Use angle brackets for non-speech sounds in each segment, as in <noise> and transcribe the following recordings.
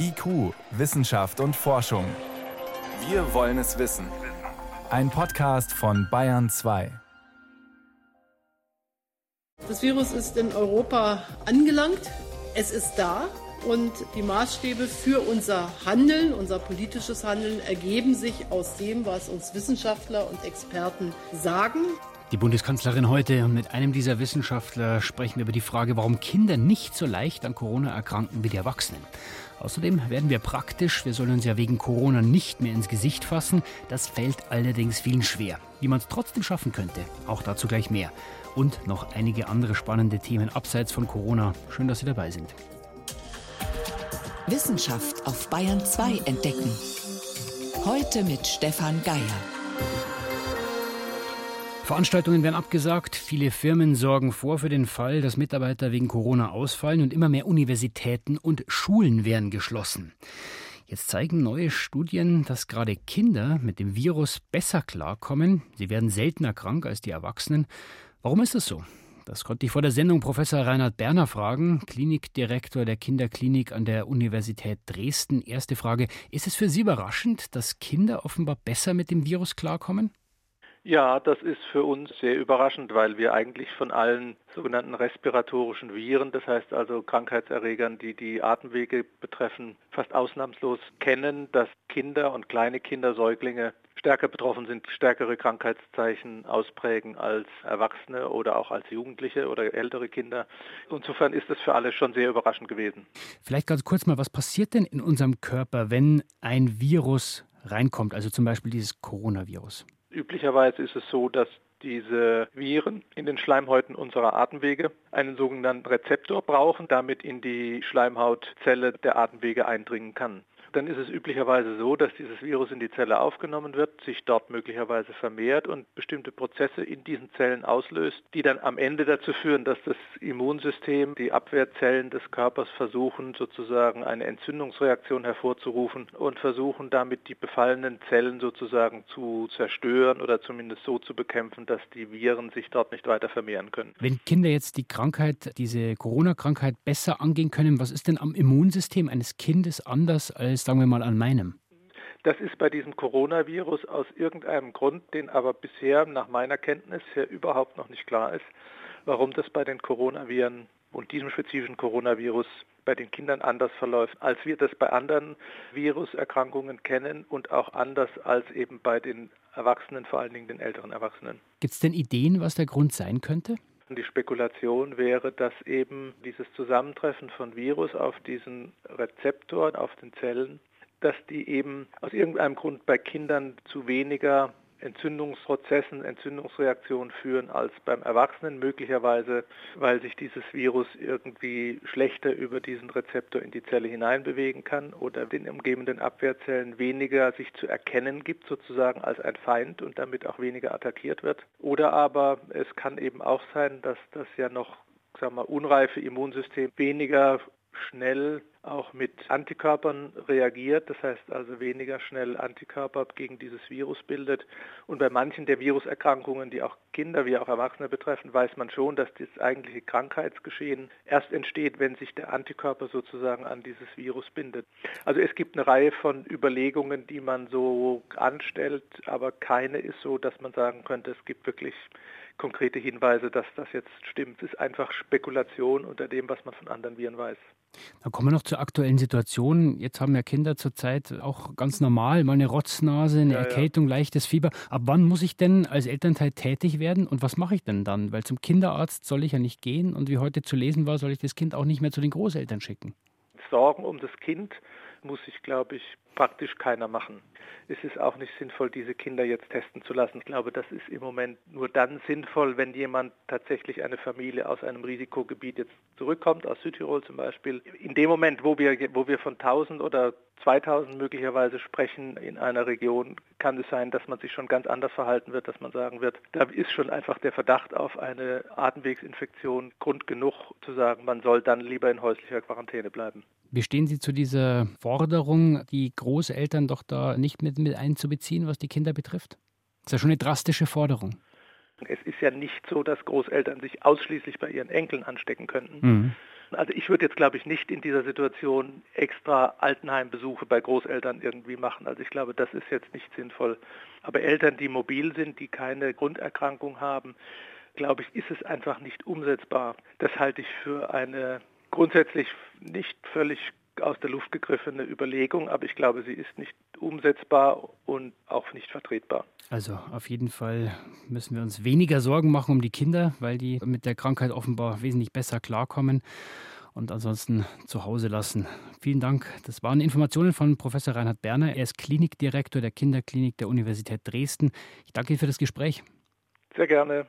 IQ, Wissenschaft und Forschung. Wir wollen es wissen. Ein Podcast von Bayern 2. Das Virus ist in Europa angelangt. Es ist da. Und die Maßstäbe für unser Handeln, unser politisches Handeln, ergeben sich aus dem, was uns Wissenschaftler und Experten sagen. Die Bundeskanzlerin heute und mit einem dieser Wissenschaftler sprechen wir über die Frage, warum Kinder nicht so leicht an Corona erkranken wie die Erwachsenen. Außerdem werden wir praktisch, wir sollen uns ja wegen Corona nicht mehr ins Gesicht fassen. Das fällt allerdings vielen schwer. Wie man es trotzdem schaffen könnte, auch dazu gleich mehr. Und noch einige andere spannende Themen abseits von Corona. Schön, dass Sie dabei sind. Wissenschaft auf Bayern 2 entdecken. Heute mit Stefan Geier. Veranstaltungen werden abgesagt, viele Firmen sorgen vor für den Fall, dass Mitarbeiter wegen Corona ausfallen und immer mehr Universitäten und Schulen werden geschlossen. Jetzt zeigen neue Studien, dass gerade Kinder mit dem Virus besser klarkommen. Sie werden seltener krank als die Erwachsenen. Warum ist das so? Das konnte ich vor der Sendung Professor Reinhard Berner fragen, Klinikdirektor der Kinderklinik an der Universität Dresden. Erste Frage, ist es für Sie überraschend, dass Kinder offenbar besser mit dem Virus klarkommen? Ja, das ist für uns sehr überraschend, weil wir eigentlich von allen sogenannten respiratorischen Viren, das heißt also Krankheitserregern, die die Atemwege betreffen, fast ausnahmslos kennen, dass Kinder und kleine Kinder, Säuglinge stärker betroffen sind, stärkere Krankheitszeichen ausprägen als Erwachsene oder auch als Jugendliche oder ältere Kinder. Insofern ist das für alle schon sehr überraschend gewesen. Vielleicht ganz kurz mal, was passiert denn in unserem Körper, wenn ein Virus reinkommt, also zum Beispiel dieses Coronavirus? Üblicherweise ist es so, dass diese Viren in den Schleimhäuten unserer Atemwege einen sogenannten Rezeptor brauchen, damit in die Schleimhautzelle der Atemwege eindringen kann dann ist es üblicherweise so, dass dieses Virus in die Zelle aufgenommen wird, sich dort möglicherweise vermehrt und bestimmte Prozesse in diesen Zellen auslöst, die dann am Ende dazu führen, dass das Immunsystem, die Abwehrzellen des Körpers versuchen, sozusagen eine Entzündungsreaktion hervorzurufen und versuchen damit die befallenen Zellen sozusagen zu zerstören oder zumindest so zu bekämpfen, dass die Viren sich dort nicht weiter vermehren können. Wenn Kinder jetzt die Krankheit, diese Corona-Krankheit besser angehen können, was ist denn am Immunsystem eines Kindes anders als ist, sagen wir mal, an meinem? Das ist bei diesem Coronavirus aus irgendeinem Grund, den aber bisher nach meiner Kenntnis her überhaupt noch nicht klar ist, warum das bei den Coronaviren und diesem spezifischen Coronavirus bei den Kindern anders verläuft, als wir das bei anderen Viruserkrankungen kennen und auch anders als eben bei den Erwachsenen, vor allen Dingen den älteren Erwachsenen. Gibt es denn Ideen, was der Grund sein könnte? Die Spekulation wäre, dass eben dieses Zusammentreffen von Virus auf diesen Rezeptor, auf den Zellen, dass die eben aus irgendeinem Grund bei Kindern zu weniger Entzündungsprozessen, Entzündungsreaktionen führen als beim Erwachsenen, möglicherweise weil sich dieses Virus irgendwie schlechter über diesen Rezeptor in die Zelle hineinbewegen kann oder den umgebenden Abwehrzellen weniger sich zu erkennen gibt sozusagen als ein Feind und damit auch weniger attackiert wird. Oder aber es kann eben auch sein, dass das ja noch sagen wir, unreife Immunsystem weniger schnell auch mit Antikörpern reagiert, das heißt also weniger schnell Antikörper gegen dieses Virus bildet. Und bei manchen der Viruserkrankungen, die auch Kinder wie auch Erwachsene betreffen, weiß man schon, dass das eigentliche Krankheitsgeschehen erst entsteht, wenn sich der Antikörper sozusagen an dieses Virus bindet. Also es gibt eine Reihe von Überlegungen, die man so anstellt, aber keine ist so, dass man sagen könnte, es gibt wirklich konkrete Hinweise, dass das jetzt stimmt. Es ist einfach Spekulation unter dem, was man von anderen Viren weiß. Dann kommen wir noch zur aktuellen Situation. Jetzt haben ja Kinder zurzeit auch ganz normal mal eine Rotznase, eine ja, Erkältung, ja. leichtes Fieber. Ab wann muss ich denn als Elternteil tätig werden und was mache ich denn dann? Weil zum Kinderarzt soll ich ja nicht gehen und wie heute zu lesen war, soll ich das Kind auch nicht mehr zu den Großeltern schicken. Sorgen um das Kind muss sich, glaube ich, praktisch keiner machen. Es ist auch nicht sinnvoll, diese Kinder jetzt testen zu lassen. Ich glaube, das ist im Moment nur dann sinnvoll, wenn jemand tatsächlich eine Familie aus einem Risikogebiet jetzt zurückkommt, aus Südtirol zum Beispiel. In dem Moment, wo wir, wo wir von 1000 oder 2000 möglicherweise sprechen in einer Region, kann es sein, dass man sich schon ganz anders verhalten wird, dass man sagen wird, da ist schon einfach der Verdacht auf eine Atemwegsinfektion Grund genug zu sagen, man soll dann lieber in häuslicher Quarantäne bleiben. Wie stehen Sie zu dieser Forderung, die Großeltern doch da nicht mit, mit einzubeziehen, was die Kinder betrifft? Das ist ja schon eine drastische Forderung. Es ist ja nicht so, dass Großeltern sich ausschließlich bei ihren Enkeln anstecken könnten. Mhm. Also ich würde jetzt, glaube ich, nicht in dieser Situation extra Altenheimbesuche bei Großeltern irgendwie machen. Also ich glaube, das ist jetzt nicht sinnvoll. Aber Eltern, die mobil sind, die keine Grunderkrankung haben, glaube ich, ist es einfach nicht umsetzbar. Das halte ich für eine grundsätzlich nicht völlig aus der Luft gegriffene Überlegung, aber ich glaube, sie ist nicht umsetzbar und auch nicht vertretbar. Also auf jeden Fall müssen wir uns weniger Sorgen machen um die Kinder, weil die mit der Krankheit offenbar wesentlich besser klarkommen und ansonsten zu Hause lassen. Vielen Dank. Das waren Informationen von Professor Reinhard Berner. Er ist Klinikdirektor der Kinderklinik der Universität Dresden. Ich danke Ihnen für das Gespräch. Sehr gerne.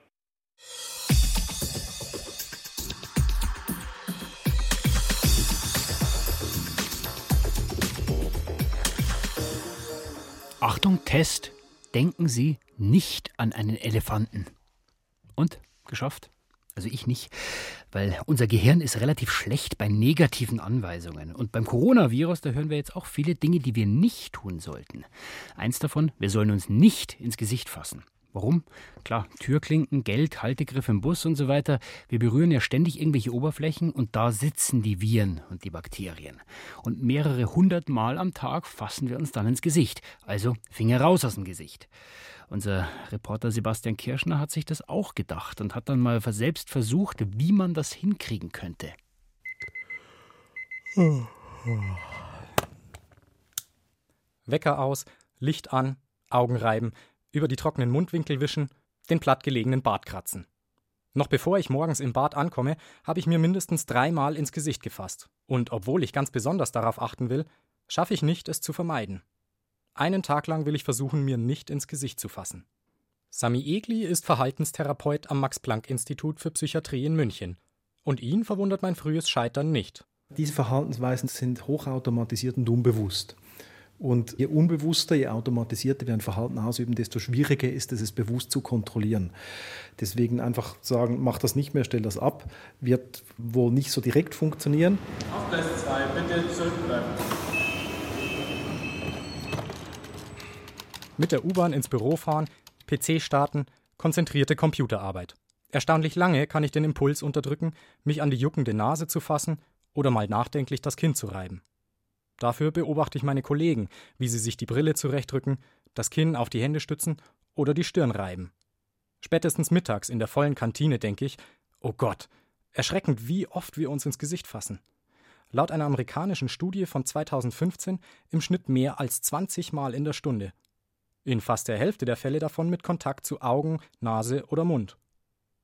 Achtung, Test. Denken Sie nicht an einen Elefanten. Und? Geschafft? Also ich nicht, weil unser Gehirn ist relativ schlecht bei negativen Anweisungen. Und beim Coronavirus, da hören wir jetzt auch viele Dinge, die wir nicht tun sollten. Eins davon, wir sollen uns nicht ins Gesicht fassen. Warum? Klar, Türklinken, Geld, Haltegriff im Bus und so weiter. Wir berühren ja ständig irgendwelche Oberflächen und da sitzen die Viren und die Bakterien. Und mehrere hundert Mal am Tag fassen wir uns dann ins Gesicht. Also Finger raus aus dem Gesicht. Unser Reporter Sebastian Kirschner hat sich das auch gedacht und hat dann mal selbst versucht, wie man das hinkriegen könnte. Wecker aus, Licht an, Augen reiben, über die trockenen Mundwinkel wischen, den plattgelegenen Bart kratzen. Noch bevor ich morgens im Bad ankomme, habe ich mir mindestens dreimal ins Gesicht gefasst. Und obwohl ich ganz besonders darauf achten will, schaffe ich nicht, es zu vermeiden. Einen Tag lang will ich versuchen, mir nicht ins Gesicht zu fassen. Sami Egli ist Verhaltenstherapeut am Max-Planck-Institut für Psychiatrie in München. Und ihn verwundert mein frühes Scheitern nicht. Diese Verhaltensweisen sind hochautomatisiert und unbewusst. Und je unbewusster, je automatisierter wir ein Verhalten ausüben, desto schwieriger ist es, es bewusst zu kontrollieren. Deswegen einfach sagen, mach das nicht mehr, stell das ab, wird wohl nicht so direkt funktionieren. Auf Gleis 2, bitte zurückbleiben. Mit der U-Bahn ins Büro fahren, PC starten, konzentrierte Computerarbeit. Erstaunlich lange kann ich den Impuls unterdrücken, mich an die juckende Nase zu fassen oder mal nachdenklich das Kinn zu reiben. Dafür beobachte ich meine Kollegen, wie sie sich die Brille zurechtrücken, das Kinn auf die Hände stützen oder die Stirn reiben. Spätestens mittags in der vollen Kantine denke ich, oh Gott, erschreckend, wie oft wir uns ins Gesicht fassen. Laut einer amerikanischen Studie von 2015 im Schnitt mehr als 20 Mal in der Stunde. In fast der Hälfte der Fälle davon mit Kontakt zu Augen, Nase oder Mund.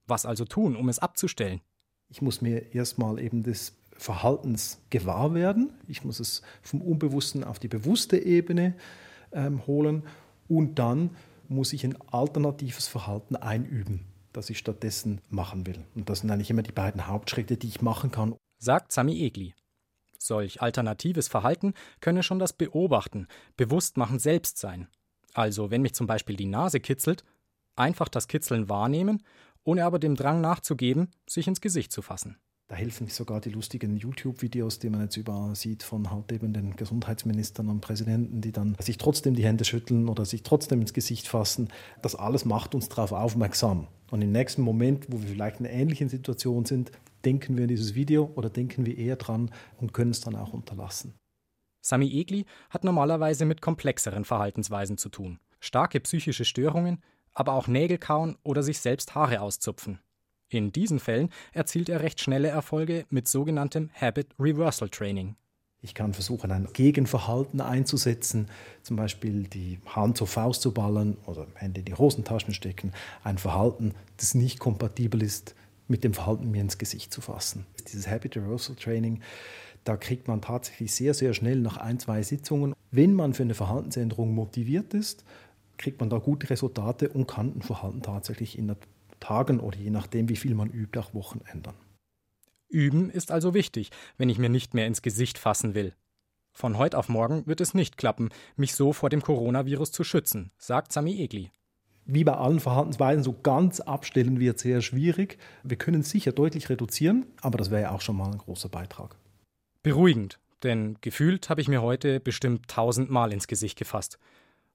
Was also tun, um es abzustellen? Ich muss mir erstmal eben des Verhaltens gewahr werden. Ich muss es vom Unbewussten auf die bewusste Ebene ähm, holen und dann muss ich ein alternatives Verhalten einüben, das ich stattdessen machen will. Und das sind eigentlich immer die beiden Hauptschritte, die ich machen kann. Sagt Sami Egli. Solch alternatives Verhalten könne schon das Beobachten, Bewusstmachen selbst sein. Also, wenn mich zum Beispiel die Nase kitzelt, einfach das Kitzeln wahrnehmen, ohne aber dem Drang nachzugeben, sich ins Gesicht zu fassen. Da helfen sogar die lustigen YouTube-Videos, die man jetzt überall sieht von halt eben den Gesundheitsministern und Präsidenten, die dann sich trotzdem die Hände schütteln oder sich trotzdem ins Gesicht fassen. Das alles macht uns darauf aufmerksam. Und im nächsten Moment, wo wir vielleicht in einer ähnlichen Situation sind, denken wir an dieses Video oder denken wir eher dran und können es dann auch unterlassen. Sami Egli hat normalerweise mit komplexeren Verhaltensweisen zu tun. Starke psychische Störungen, aber auch Nägelkauen oder sich selbst Haare auszupfen. In diesen Fällen erzielt er recht schnelle Erfolge mit sogenanntem Habit Reversal Training. Ich kann versuchen, ein Gegenverhalten einzusetzen, zum Beispiel die Hand zur Faust zu ballern oder Hände in die Hosentaschen stecken. Ein Verhalten, das nicht kompatibel ist mit dem Verhalten, mir ins Gesicht zu fassen. Dieses Habit Reversal Training da kriegt man tatsächlich sehr, sehr schnell nach ein, zwei Sitzungen, wenn man für eine Verhaltensänderung motiviert ist, kriegt man da gute Resultate und kann ein Verhalten tatsächlich in Tagen oder je nachdem, wie viel man übt, auch Wochen ändern. Üben ist also wichtig, wenn ich mir nicht mehr ins Gesicht fassen will. Von heute auf morgen wird es nicht klappen, mich so vor dem Coronavirus zu schützen, sagt Sami Egli. Wie bei allen Verhaltensweisen, so ganz abstellen wird sehr schwierig. Wir können es sicher deutlich reduzieren, aber das wäre ja auch schon mal ein großer Beitrag. Beruhigend, denn gefühlt habe ich mir heute bestimmt tausendmal ins Gesicht gefasst.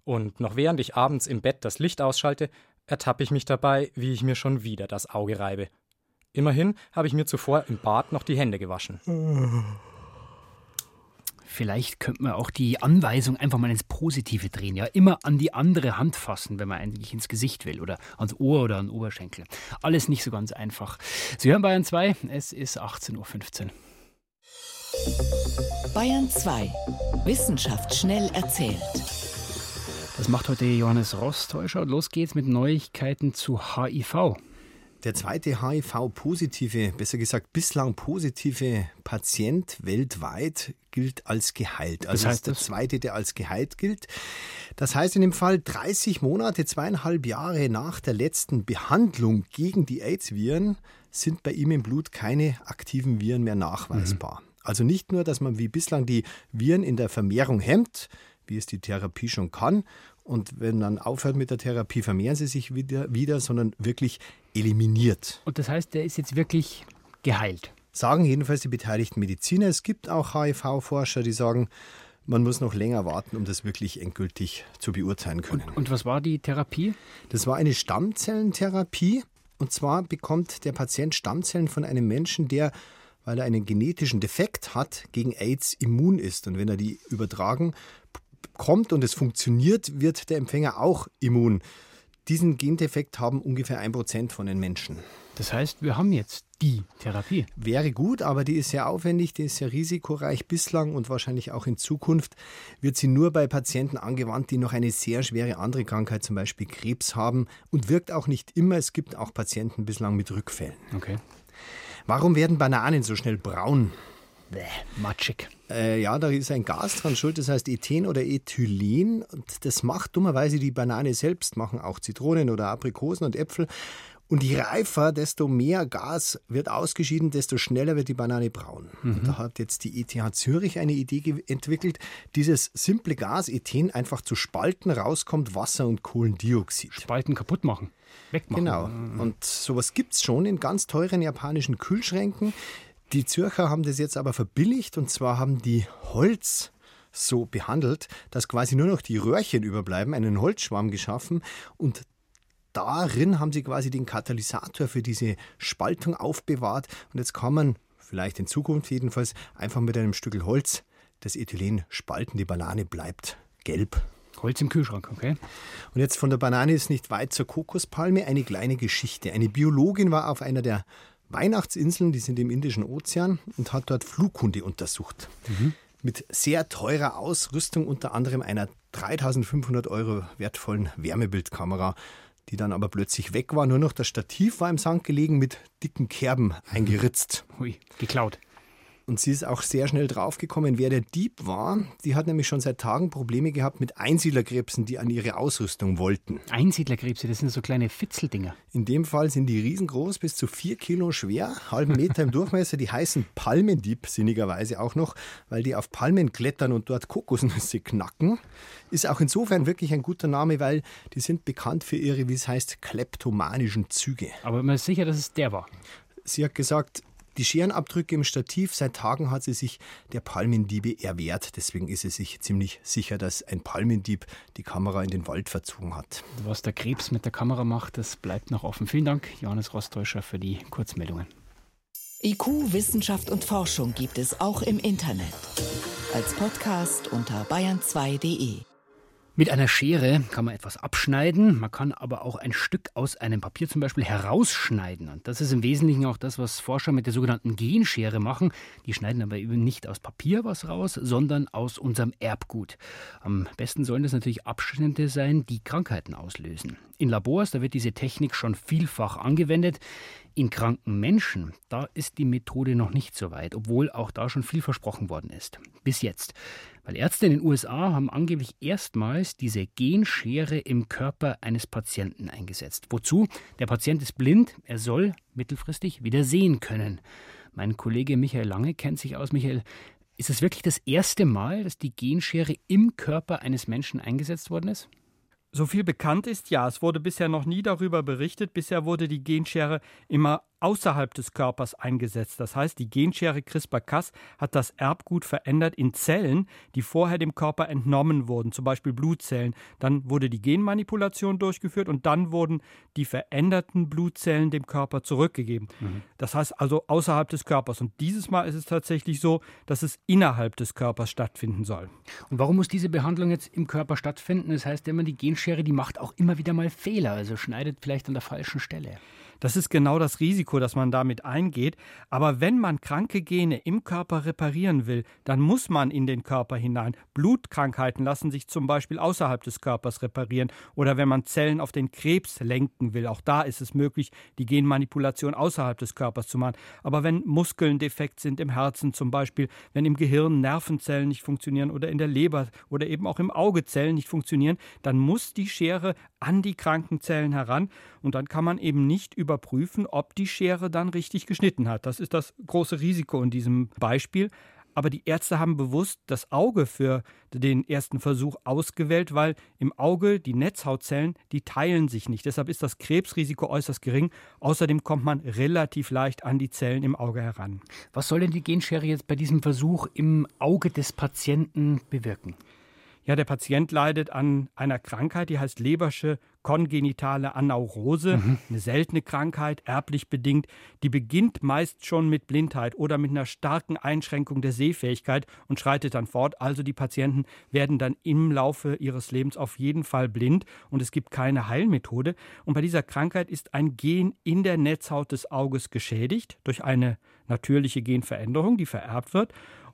Und noch während ich abends im Bett das Licht ausschalte, ertappe ich mich dabei, wie ich mir schon wieder das Auge reibe. Immerhin habe ich mir zuvor im Bad noch die Hände gewaschen. Vielleicht könnte man auch die Anweisung einfach mal ins Positive drehen. Ja, immer an die andere Hand fassen, wenn man eigentlich ins Gesicht will oder ans Ohr oder an den Oberschenkel. Alles nicht so ganz einfach. Sie hören Bayern 2, es ist 18.15 Uhr. Bayern 2. Wissenschaft schnell erzählt. Das macht heute Johannes Rostäuscher. Los geht's mit Neuigkeiten zu HIV. Der zweite HIV-positive, besser gesagt bislang positive Patient weltweit gilt als geheilt. Also das heißt der zweite, der als geheilt gilt. Das heißt in dem Fall 30 Monate, zweieinhalb Jahre nach der letzten Behandlung gegen die AIDS-Viren sind bei ihm im Blut keine aktiven Viren mehr nachweisbar. Mhm. Also nicht nur, dass man wie bislang die Viren in der Vermehrung hemmt, wie es die Therapie schon kann, und wenn man aufhört mit der Therapie, vermehren sie sich wieder, wieder, sondern wirklich eliminiert. Und das heißt, der ist jetzt wirklich geheilt? Sagen jedenfalls die beteiligten Mediziner. Es gibt auch HIV-Forscher, die sagen, man muss noch länger warten, um das wirklich endgültig zu beurteilen können. Und, und was war die Therapie? Das war eine Stammzellentherapie. Und zwar bekommt der Patient Stammzellen von einem Menschen, der weil er einen genetischen Defekt hat, gegen AIDS immun ist. Und wenn er die übertragen kommt und es funktioniert, wird der Empfänger auch immun. Diesen Gendefekt haben ungefähr ein Prozent von den Menschen. Das heißt, wir haben jetzt die Therapie. Wäre gut, aber die ist sehr aufwendig, die ist sehr risikoreich bislang und wahrscheinlich auch in Zukunft wird sie nur bei Patienten angewandt, die noch eine sehr schwere andere Krankheit, zum Beispiel Krebs haben und wirkt auch nicht immer. Es gibt auch Patienten bislang mit Rückfällen. Okay. Warum werden Bananen so schnell braun? Bäh, matschig. Äh, ja, da ist ein Gas dran schuld, das heißt Ethen oder Ethylen. Und das macht dummerweise die Banane selbst, machen auch Zitronen oder Aprikosen und Äpfel. Und je reifer, desto mehr Gas wird ausgeschieden, desto schneller wird die Banane braun. Mhm. Und da hat jetzt die ETH Zürich eine Idee entwickelt, dieses simple Gas Ethen einfach zu spalten, rauskommt Wasser und Kohlendioxid. Spalten kaputt machen. Wegmachen. Genau. Mhm. Und sowas gibt es schon in ganz teuren japanischen Kühlschränken. Die Zürcher haben das jetzt aber verbilligt und zwar haben die Holz so behandelt, dass quasi nur noch die Röhrchen überbleiben, einen Holzschwamm geschaffen und darin haben sie quasi den Katalysator für diese Spaltung aufbewahrt und jetzt kann man, vielleicht in Zukunft jedenfalls, einfach mit einem Stück Holz das Ethylen spalten, die Banane bleibt gelb. Holz im Kühlschrank, okay. Und jetzt von der Banane ist nicht weit zur Kokospalme eine kleine Geschichte. Eine Biologin war auf einer der Weihnachtsinseln, die sind im Indischen Ozean und hat dort Flughunde untersucht. Mhm. Mit sehr teurer Ausrüstung, unter anderem einer 3500 Euro wertvollen Wärmebildkamera, die dann aber plötzlich weg war. Nur noch das Stativ war im Sand gelegen, mit dicken Kerben <laughs> eingeritzt. Hui, geklaut. Und sie ist auch sehr schnell draufgekommen, wer der Dieb war. Die hat nämlich schon seit Tagen Probleme gehabt mit Einsiedlerkrebsen, die an ihre Ausrüstung wollten. Einsiedlerkrebse, das sind so kleine Fitzeldinger. In dem Fall sind die riesengroß, bis zu vier Kilo schwer, halben Meter im <laughs> Durchmesser. Die heißen Palmendieb sinnigerweise auch noch, weil die auf Palmen klettern und dort Kokosnüsse knacken. Ist auch insofern wirklich ein guter Name, weil die sind bekannt für ihre, wie es heißt, kleptomanischen Züge. Aber man ist sicher, dass es der war. Sie hat gesagt, die Scherenabdrücke im Stativ, seit Tagen hat sie sich der Palmendiebe erwehrt. Deswegen ist sie sich ziemlich sicher, dass ein Palmendieb die Kamera in den Wald verzogen hat. Was der Krebs mit der Kamera macht, das bleibt noch offen. Vielen Dank, Johannes Rostäuscher, für die Kurzmeldungen. IQ, Wissenschaft und Forschung gibt es auch im Internet. Als Podcast unter bayern2.de. Mit einer Schere kann man etwas abschneiden, man kann aber auch ein Stück aus einem Papier zum Beispiel herausschneiden. Und das ist im Wesentlichen auch das, was Forscher mit der sogenannten Genschere machen. Die schneiden aber eben nicht aus Papier was raus, sondern aus unserem Erbgut. Am besten sollen das natürlich Abschnitte sein, die Krankheiten auslösen. In Labors, da wird diese Technik schon vielfach angewendet. In kranken Menschen, da ist die Methode noch nicht so weit, obwohl auch da schon viel versprochen worden ist. Bis jetzt. Weil Ärzte in den USA haben angeblich erstmals diese Genschere im Körper eines Patienten eingesetzt. Wozu? Der Patient ist blind, er soll mittelfristig wieder sehen können. Mein Kollege Michael Lange kennt sich aus. Michael, ist es wirklich das erste Mal, dass die Genschere im Körper eines Menschen eingesetzt worden ist? So viel bekannt ist, ja, es wurde bisher noch nie darüber berichtet. Bisher wurde die Genschere immer außerhalb des Körpers eingesetzt. Das heißt, die Genschere CRISPR-Cas hat das Erbgut verändert in Zellen, die vorher dem Körper entnommen wurden, zum Beispiel Blutzellen. Dann wurde die Genmanipulation durchgeführt und dann wurden die veränderten Blutzellen dem Körper zurückgegeben. Mhm. Das heißt also außerhalb des Körpers. Und dieses Mal ist es tatsächlich so, dass es innerhalb des Körpers stattfinden soll. Und warum muss diese Behandlung jetzt im Körper stattfinden? Das heißt immer, die Genschere, die macht auch immer wieder mal Fehler, also schneidet vielleicht an der falschen Stelle. Das ist genau das Risiko, das man damit eingeht. Aber wenn man kranke Gene im Körper reparieren will, dann muss man in den Körper hinein. Blutkrankheiten lassen sich zum Beispiel außerhalb des Körpers reparieren. Oder wenn man Zellen auf den Krebs lenken will, auch da ist es möglich, die Genmanipulation außerhalb des Körpers zu machen. Aber wenn Muskeln defekt sind, im Herzen zum Beispiel, wenn im Gehirn Nervenzellen nicht funktionieren oder in der Leber oder eben auch im Auge Zellen nicht funktionieren, dann muss die Schere an die kranken Zellen heran und dann kann man eben nicht über überprüfen, ob die Schere dann richtig geschnitten hat. Das ist das große Risiko in diesem Beispiel. Aber die Ärzte haben bewusst das Auge für den ersten Versuch ausgewählt, weil im Auge die Netzhautzellen, die teilen sich nicht. Deshalb ist das Krebsrisiko äußerst gering. Außerdem kommt man relativ leicht an die Zellen im Auge heran. Was soll denn die Genschere jetzt bei diesem Versuch im Auge des Patienten bewirken? Ja, der Patient leidet an einer Krankheit, die heißt Lebersche kongenitale Anaurose, mhm. eine seltene Krankheit, erblich bedingt. Die beginnt meist schon mit Blindheit oder mit einer starken Einschränkung der Sehfähigkeit und schreitet dann fort. Also die Patienten werden dann im Laufe ihres Lebens auf jeden Fall blind und es gibt keine Heilmethode. Und bei dieser Krankheit ist ein Gen in der Netzhaut des Auges geschädigt durch eine natürliche Genveränderung, die vererbt wird.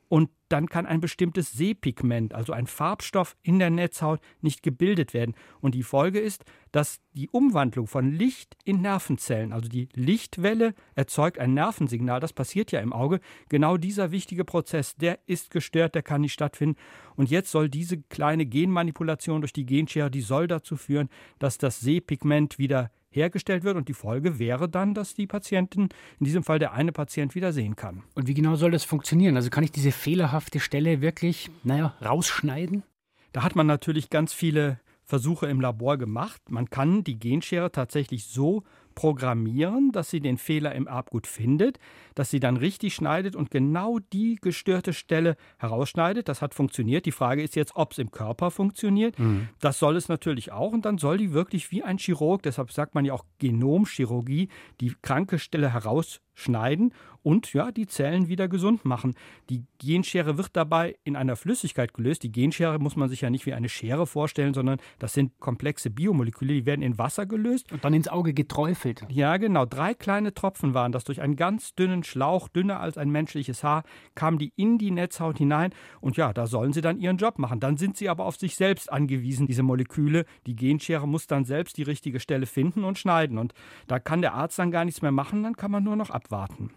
Und dann kann ein bestimmtes Sehpigment, also ein Farbstoff in der Netzhaut, nicht gebildet werden. Und die Folge ist, dass die Umwandlung von Licht in Nervenzellen, also die Lichtwelle erzeugt ein Nervensignal, das passiert ja im Auge. Genau dieser wichtige Prozess, der ist gestört, der kann nicht stattfinden. Und jetzt soll diese kleine Genmanipulation durch die Genschere, die soll dazu führen, dass das Sehpigment wieder hergestellt wird. Und die Folge wäre dann, dass die Patientin, in diesem Fall der eine Patient, wieder sehen kann. Und wie genau soll das funktionieren? Also kann ich diese fehlerhafte Stelle wirklich, naja, rausschneiden? Da hat man natürlich ganz viele Versuche im Labor gemacht. Man kann die Genschere tatsächlich so programmieren, dass sie den Fehler im Erbgut findet, dass sie dann richtig schneidet und genau die gestörte Stelle herausschneidet. Das hat funktioniert. Die Frage ist jetzt, ob es im Körper funktioniert. Mhm. Das soll es natürlich auch. Und dann soll die wirklich wie ein Chirurg, deshalb sagt man ja auch Genomchirurgie, die kranke Stelle herausschneiden und ja, die Zellen wieder gesund machen. Die Genschere wird dabei in einer Flüssigkeit gelöst. Die Genschere muss man sich ja nicht wie eine Schere vorstellen, sondern das sind komplexe Biomoleküle, die werden in Wasser gelöst. Und dann ins Auge geträufelt. Ja, genau. Drei kleine Tropfen waren das. Durch einen ganz dünnen Schlauch, dünner als ein menschliches Haar, kamen die in die Netzhaut hinein. Und ja, da sollen sie dann ihren Job machen. Dann sind sie aber auf sich selbst angewiesen, diese Moleküle. Die Genschere muss dann selbst die richtige Stelle finden und schneiden. Und da kann der Arzt dann gar nichts mehr machen, dann kann man nur noch abwarten.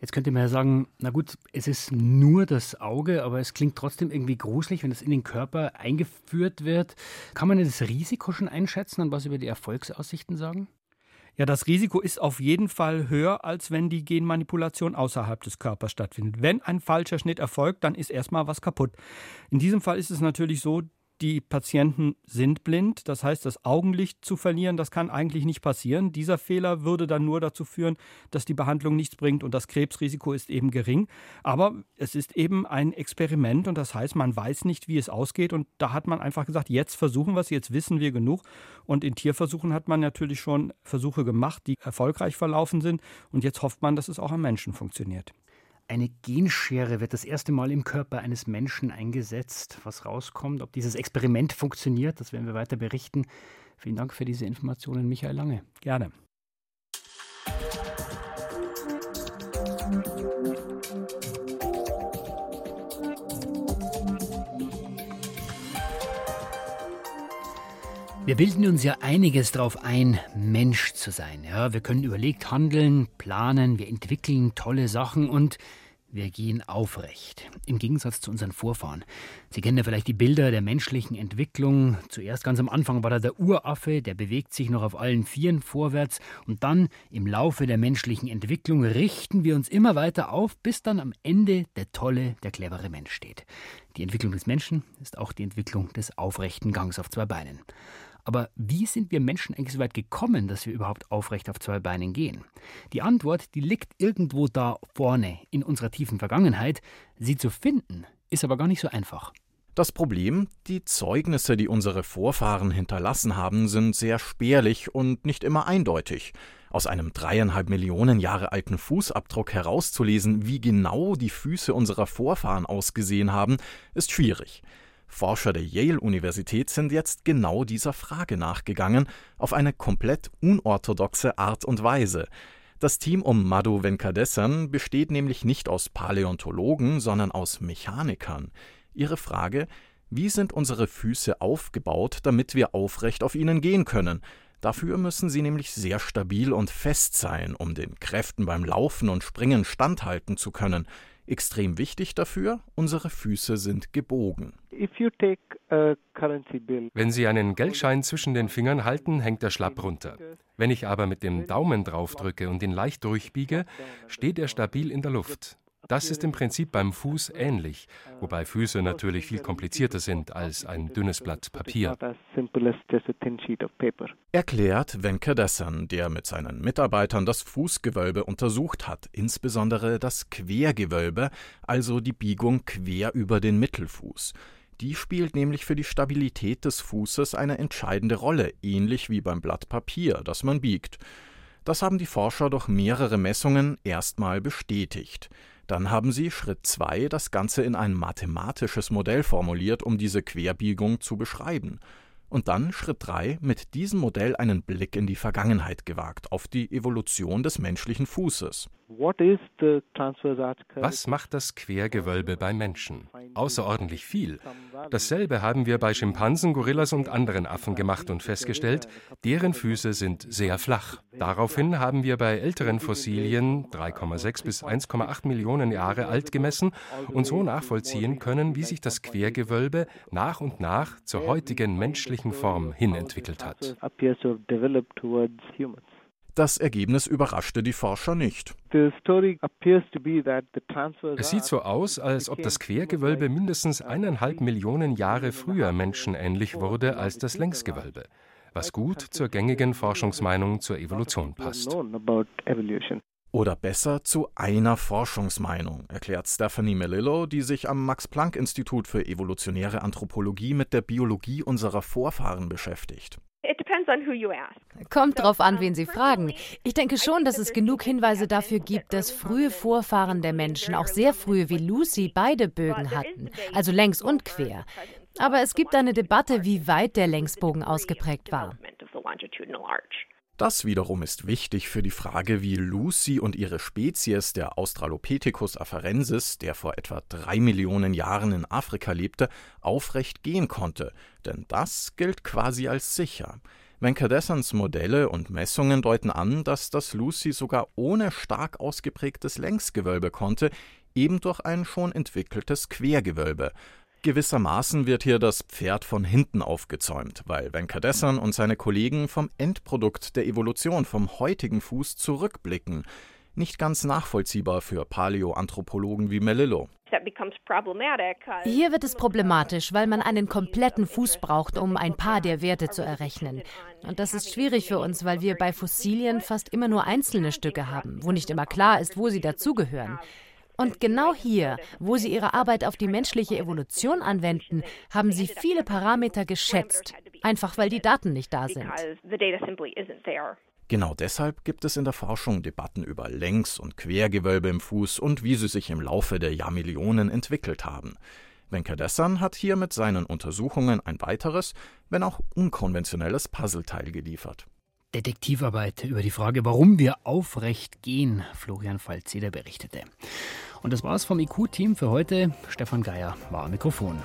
Jetzt könnte man ja sagen, na gut, es ist nur das Auge, aber es klingt trotzdem irgendwie gruselig, wenn es in den Körper eingeführt wird. Kann man das Risiko schon einschätzen und was über die Erfolgsaussichten sagen? Ja, das Risiko ist auf jeden Fall höher, als wenn die Genmanipulation außerhalb des Körpers stattfindet. Wenn ein falscher Schnitt erfolgt, dann ist erstmal was kaputt. In diesem Fall ist es natürlich so, die Patienten sind blind, das heißt, das Augenlicht zu verlieren, das kann eigentlich nicht passieren. Dieser Fehler würde dann nur dazu führen, dass die Behandlung nichts bringt und das Krebsrisiko ist eben gering. Aber es ist eben ein Experiment und das heißt, man weiß nicht, wie es ausgeht und da hat man einfach gesagt, jetzt versuchen wir es, jetzt wissen wir genug. Und in Tierversuchen hat man natürlich schon Versuche gemacht, die erfolgreich verlaufen sind und jetzt hofft man, dass es auch am Menschen funktioniert. Eine Genschere wird das erste Mal im Körper eines Menschen eingesetzt. Was rauskommt, ob dieses Experiment funktioniert, das werden wir weiter berichten. Vielen Dank für diese Informationen, Michael Lange. Gerne. Wir bilden uns ja einiges darauf ein, Mensch zu sein. Ja, wir können überlegt handeln, planen, wir entwickeln tolle Sachen und wir gehen aufrecht. Im Gegensatz zu unseren Vorfahren. Sie kennen ja vielleicht die Bilder der menschlichen Entwicklung. Zuerst ganz am Anfang war da der Uraffe, der bewegt sich noch auf allen Vieren vorwärts. Und dann im Laufe der menschlichen Entwicklung richten wir uns immer weiter auf, bis dann am Ende der tolle, der clevere Mensch steht. Die Entwicklung des Menschen ist auch die Entwicklung des aufrechten Gangs auf zwei Beinen. Aber wie sind wir Menschen eigentlich so weit gekommen, dass wir überhaupt aufrecht auf zwei Beinen gehen? Die Antwort, die liegt irgendwo da vorne in unserer tiefen Vergangenheit. Sie zu finden, ist aber gar nicht so einfach. Das Problem, die Zeugnisse, die unsere Vorfahren hinterlassen haben, sind sehr spärlich und nicht immer eindeutig. Aus einem dreieinhalb Millionen Jahre alten Fußabdruck herauszulesen, wie genau die Füße unserer Vorfahren ausgesehen haben, ist schwierig. Forscher der Yale-Universität sind jetzt genau dieser Frage nachgegangen, auf eine komplett unorthodoxe Art und Weise. Das Team um Madhu Venkadesan besteht nämlich nicht aus Paläontologen, sondern aus Mechanikern. Ihre Frage, wie sind unsere Füße aufgebaut, damit wir aufrecht auf ihnen gehen können? Dafür müssen sie nämlich sehr stabil und fest sein, um den Kräften beim Laufen und Springen standhalten zu können. Extrem wichtig dafür, unsere Füße sind gebogen. Wenn Sie einen Geldschein zwischen den Fingern halten, hängt er schlapp runter. Wenn ich aber mit dem Daumen draufdrücke und ihn leicht durchbiege, steht er stabil in der Luft. Das ist im Prinzip beim Fuß ähnlich, wobei Füße natürlich viel komplizierter sind als ein dünnes Blatt Papier. Erklärt Venkadesan, der mit seinen Mitarbeitern das Fußgewölbe untersucht hat, insbesondere das Quergewölbe, also die Biegung quer über den Mittelfuß. Die spielt nämlich für die Stabilität des Fußes eine entscheidende Rolle, ähnlich wie beim Blatt Papier, das man biegt. Das haben die Forscher durch mehrere Messungen erstmal bestätigt. Dann haben sie Schritt 2 das Ganze in ein mathematisches Modell formuliert, um diese Querbiegung zu beschreiben und dann Schritt 3 mit diesem Modell einen Blick in die Vergangenheit gewagt, auf die Evolution des menschlichen Fußes. Was macht das Quergewölbe bei Menschen? Außerordentlich viel. Dasselbe haben wir bei Schimpansen, Gorillas und anderen Affen gemacht und festgestellt, deren Füße sind sehr flach. Daraufhin haben wir bei älteren Fossilien 3,6 bis 1,8 Millionen Jahre alt gemessen und so nachvollziehen können, wie sich das Quergewölbe nach und nach zur heutigen menschlichen Form hin entwickelt hat. Das Ergebnis überraschte die Forscher nicht. Es sieht so aus, als ob das Quergewölbe mindestens eineinhalb Millionen Jahre früher menschenähnlich wurde als das Längsgewölbe, was gut zur gängigen Forschungsmeinung zur Evolution passt. Oder besser zu einer Forschungsmeinung, erklärt Stephanie Melillo, die sich am Max-Planck-Institut für evolutionäre Anthropologie mit der Biologie unserer Vorfahren beschäftigt. Kommt drauf an, wen Sie fragen. Ich denke schon, dass es genug Hinweise dafür gibt, dass frühe Vorfahren der Menschen, auch sehr frühe wie Lucy, beide Bögen hatten, also längs und quer. Aber es gibt eine Debatte, wie weit der Längsbogen ausgeprägt war. Das wiederum ist wichtig für die Frage, wie Lucy und ihre Spezies, der Australopithecus afarensis, der vor etwa drei Millionen Jahren in Afrika lebte, aufrecht gehen konnte, denn das gilt quasi als sicher. Venkadesans Modelle und Messungen deuten an, dass das Lucy sogar ohne stark ausgeprägtes Längsgewölbe konnte, eben durch ein schon entwickeltes Quergewölbe, Gewissermaßen wird hier das Pferd von hinten aufgezäumt, weil Venkadesan und seine Kollegen vom Endprodukt der Evolution, vom heutigen Fuß zurückblicken. Nicht ganz nachvollziehbar für Paläoanthropologen wie Melillo. Hier wird es problematisch, weil man einen kompletten Fuß braucht, um ein paar der Werte zu errechnen. Und das ist schwierig für uns, weil wir bei Fossilien fast immer nur einzelne Stücke haben, wo nicht immer klar ist, wo sie dazugehören. Und genau hier, wo sie ihre Arbeit auf die menschliche Evolution anwenden, haben sie viele Parameter geschätzt, einfach weil die Daten nicht da sind. Genau deshalb gibt es in der Forschung Debatten über Längs- und Quergewölbe im Fuß und wie sie sich im Laufe der Jahrmillionen entwickelt haben. Venkadessan hat hier mit seinen Untersuchungen ein weiteres, wenn auch unkonventionelles Puzzleteil geliefert. Detektivarbeit über die Frage, warum wir aufrecht gehen, Florian Falzeder berichtete. Und das war's vom IQ-Team für heute. Stefan Geier war am Mikrofon.